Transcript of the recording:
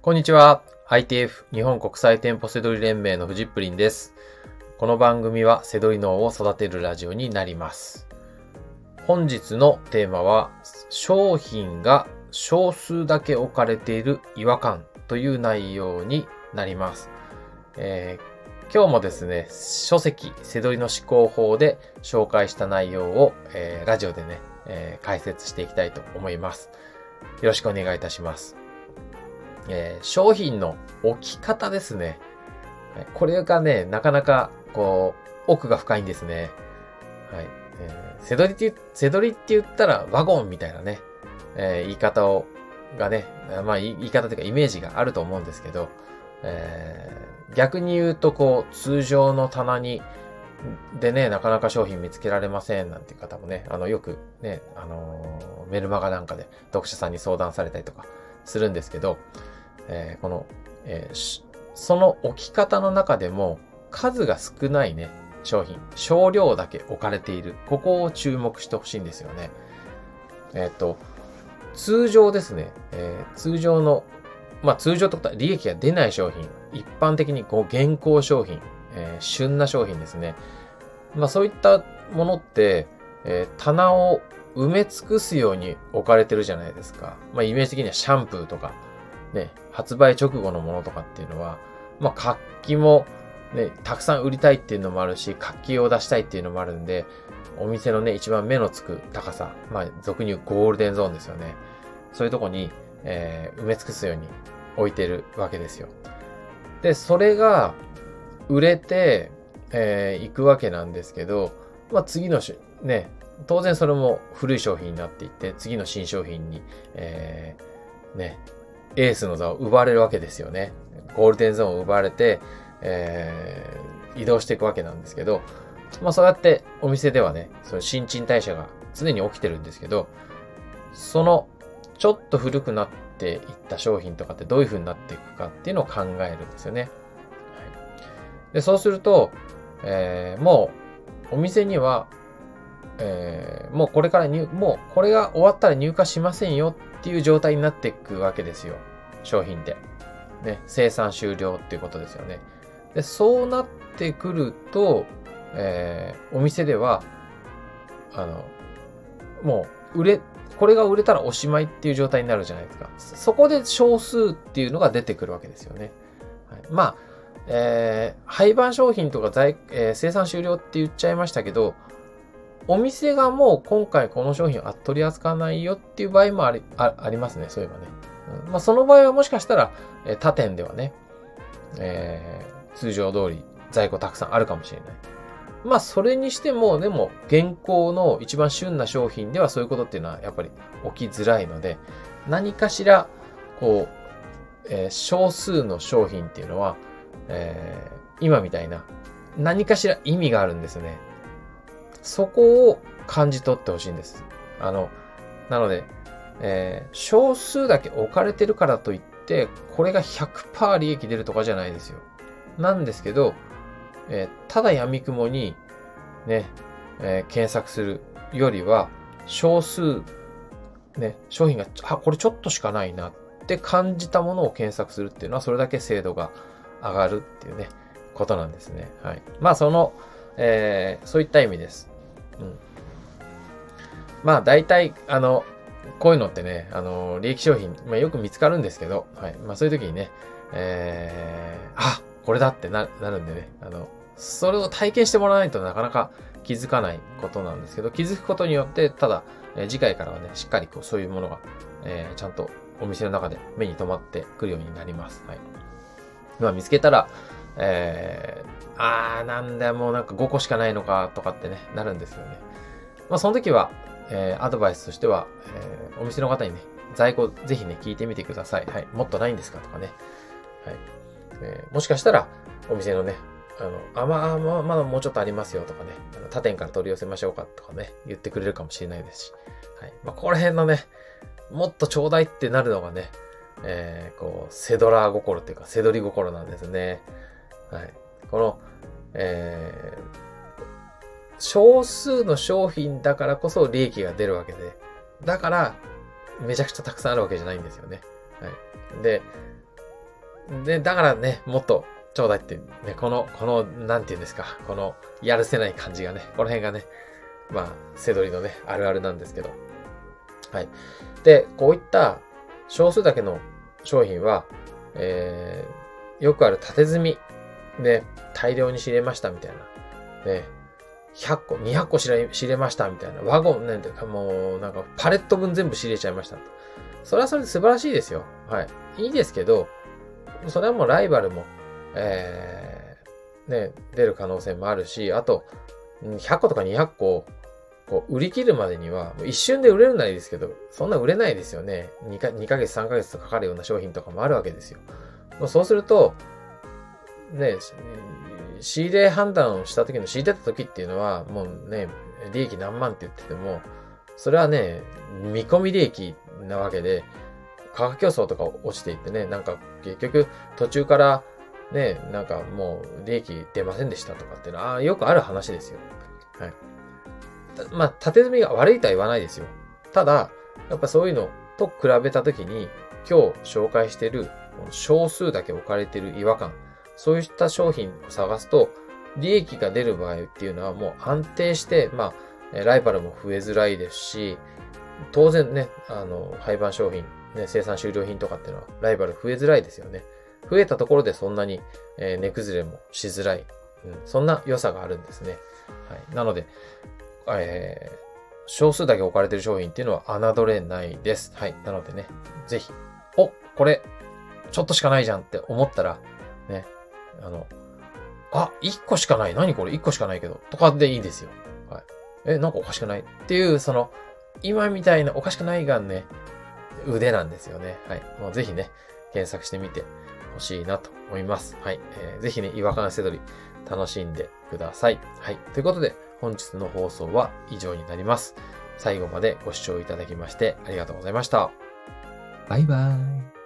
こんにちは。ITF 日本国際店舗セドリ連盟のフジップリンです。この番組はセドリ脳を育てるラジオになります。本日のテーマは、商品が少数だけ置かれている違和感という内容になります。えー今日もですね、書籍、セドリの思考法で紹介した内容を、えーラジオでね、えー解説していきたいと思います。よろしくお願いいたします。えー商品の置き方ですね。これがね、なかなか、こう、奥が深いんですね。はい。えーセドリって言う、セドリって言ったらワゴンみたいなね、えー言い方を、がね、まあ言い方というかイメージがあると思うんですけど、えー逆に言うと、こう、通常の棚に、でね、なかなか商品見つけられませんなんていう方もね、あの、よくね、あのメルマガなんかで読者さんに相談されたりとかするんですけど、えーこの、えーその置き方の中でも数が少ないね、商品、少量だけ置かれている。ここを注目してほしいんですよね。えっ、と、通常ですね、えー通常の、まあ通常ってことは利益が出ない商品、一般的にこう現行商品、えー旬な商品ですね。まあそういったものって、えー棚を埋め尽くすように置かれてるじゃないですか。まあイメージ的にはシャンプーとか、ね、発売直後のものとかっていうのは、まあ活気もね、たくさん売りたいっていうのもあるし、活気を出したいっていうのもあるんで、お店のね、一番目のつく高さ、まあ俗に言うゴールデンゾーンですよね。そういうとこに、えー埋め尽くすように置いてるわけですよ。で、それが売れて、えー行くわけなんですけど、まあ次のし、ね、当然それも古い商品になっていって、次の新商品に、えーね、エースの座を奪われるわけですよね。ゴールデンゾーンを奪われて、えー移動していくわけなんですけど、まあそうやってお店ではね、その新陳代謝が常に起きてるんですけど、そのちょっと古くなっていった商品とかってどういう風になっていくかっていうのを考えるんですよね。はい、でそうすると、えーもうお店には、えーもうこれから入、もうこれが終わったら入荷しませんよっていう状態になっていくわけですよ。商品って。ね、生産終了っていうことですよね。で、そうなってくると、えーお店では、あの、もう、売れ、これが売れたらおしまいっていう状態になるじゃないですか。そこで少数っていうのが出てくるわけですよね。はい、まあ、えー廃盤商品とか在、えー生産終了って言っちゃいましたけど、お店がもう今回この商品を取り扱わないよっていう場合もあり、あありますね、そういえばね。まあ、その場合はもしかしたら、え他店ではね、えー通常通り在庫たくさんあるかもしれない。まあ、それにしても、でも、現行の一番旬な商品ではそういうことっていうのはやっぱり起きづらいので、何かしら、こう、えー少数の商品っていうのは、えー今みたいな、何かしら意味があるんですね。そこを感じ取ってほしいんです。あの、なので、えー少数だけ置かれてるからといって、これが100%利益出るとかじゃないですよ。なんですけど、えーただ闇雲に、ね、えー検索するよりは、少数、ね、商品が、あ、これちょっとしかないなって感じたものを検索するっていうのは、それだけ精度が上がるっていうね、ことなんですね。はい。まあ、その、えーそういった意味です。うん。まあ、大体、あの、こういうのってね、あの、利益商品、まあ、よく見つかるんですけど、はい。まあ、そういう時にね、えー、あ、これだってななるんでね、あの、それを体験してもらわないとなかなか気づかないことなんですけど、気づくことによって、ただ、えー次回からはね、しっかりこう、そういうものが、えーちゃんとお店の中で目に留まってくるようになります。はい。まあ、見つけたら、えー、あー、なんだ、もうなんか5個しかないのか、とかってね、なるんですよね。まあ、その時は、えーアドバイスとしては、えーお店の方にね、在庫ぜひね、聞いてみてください。はい。もっとないんですかとかね。はい。えーもしかしたら、お店のね、あの、あ、まあ、まあ、まだもうちょっとありますよとかね、あの他店から取り寄せましょうかとかね、言ってくれるかもしれないですし。はい。まあ、ここら辺のね、もっとちょうだいってなるのがね、えーこう、セドラー心っていうか、セドリ心なんですね。はい。この、えー少数の商品だからこそ利益が出るわけで、だから、めちゃくちゃたくさんあるわけじゃないんですよね。はい。で、で、だからね、もっとちょうだいって、ね、この、この、なんて言うんですか、この、やるせない感じがね、この辺がね、まあ、セドリのね、あるあるなんですけど。はい。で、こういった少数だけの商品は、えー、よくある縦積みで大量に仕入れましたみたいな。ね、100個、200個仕入れましたみたいな。ワゴンね、もうなんかパレット分全部仕入れちゃいましたと。それはそれで素晴らしいですよ。はい。いいですけど、それはもうライバルも、えー、ね、出る可能性もあるし、あと、100個とか200個、こう、売り切るまでには、一瞬で売れるならいいですけど、そんな売れないですよね。2か ,2 ヶ月、3ヶ月とかかるような商品とかもあるわけですよ。そうすると、ね、仕入れ判断をした時の仕入れた時っていうのは、もうね、利益何万って言ってても、それはね、見込み利益なわけで、価格競争とか落ちていってね、なんか結局途中からね、なんかもう利益出ませんでしたとかっていうのは、よくある話ですよ。はい。まあ、縦積みが悪いとは言わないですよ。ただ、やっぱそういうのと比べたときに、今日紹介している少数だけ置かれてる違和感、そういった商品を探すと、利益が出る場合っていうのはもう安定して、まあ、ライバルも増えづらいですし、当然ね、あの、廃盤商品、ね、生産終了品とかっていうのはライバル増えづらいですよね。増えたところでそんなに、えー、値崩れもしづらい、うん。そんな良さがあるんですね。はい。なので、えー、少数だけ置かれてる商品っていうのは侮れないです。はい。なのでね、ぜひ、お、これ、ちょっとしかないじゃんって思ったら、ね、あの、あ、1個しかない。何これ ?1 個しかないけど。とかでいいですよ。はい。え、なんかおかしくない？っていう、その、今みたいなおかしくないがね、腕なんですよね。はい。もうぜひね、検索してみてほしいなと思います。はい。えー、ぜひね、違和感せどり楽しんでください。はい。ということで、本日の放送は以上になります。最後までご視聴いただきましてありがとうございました。バイバーイ。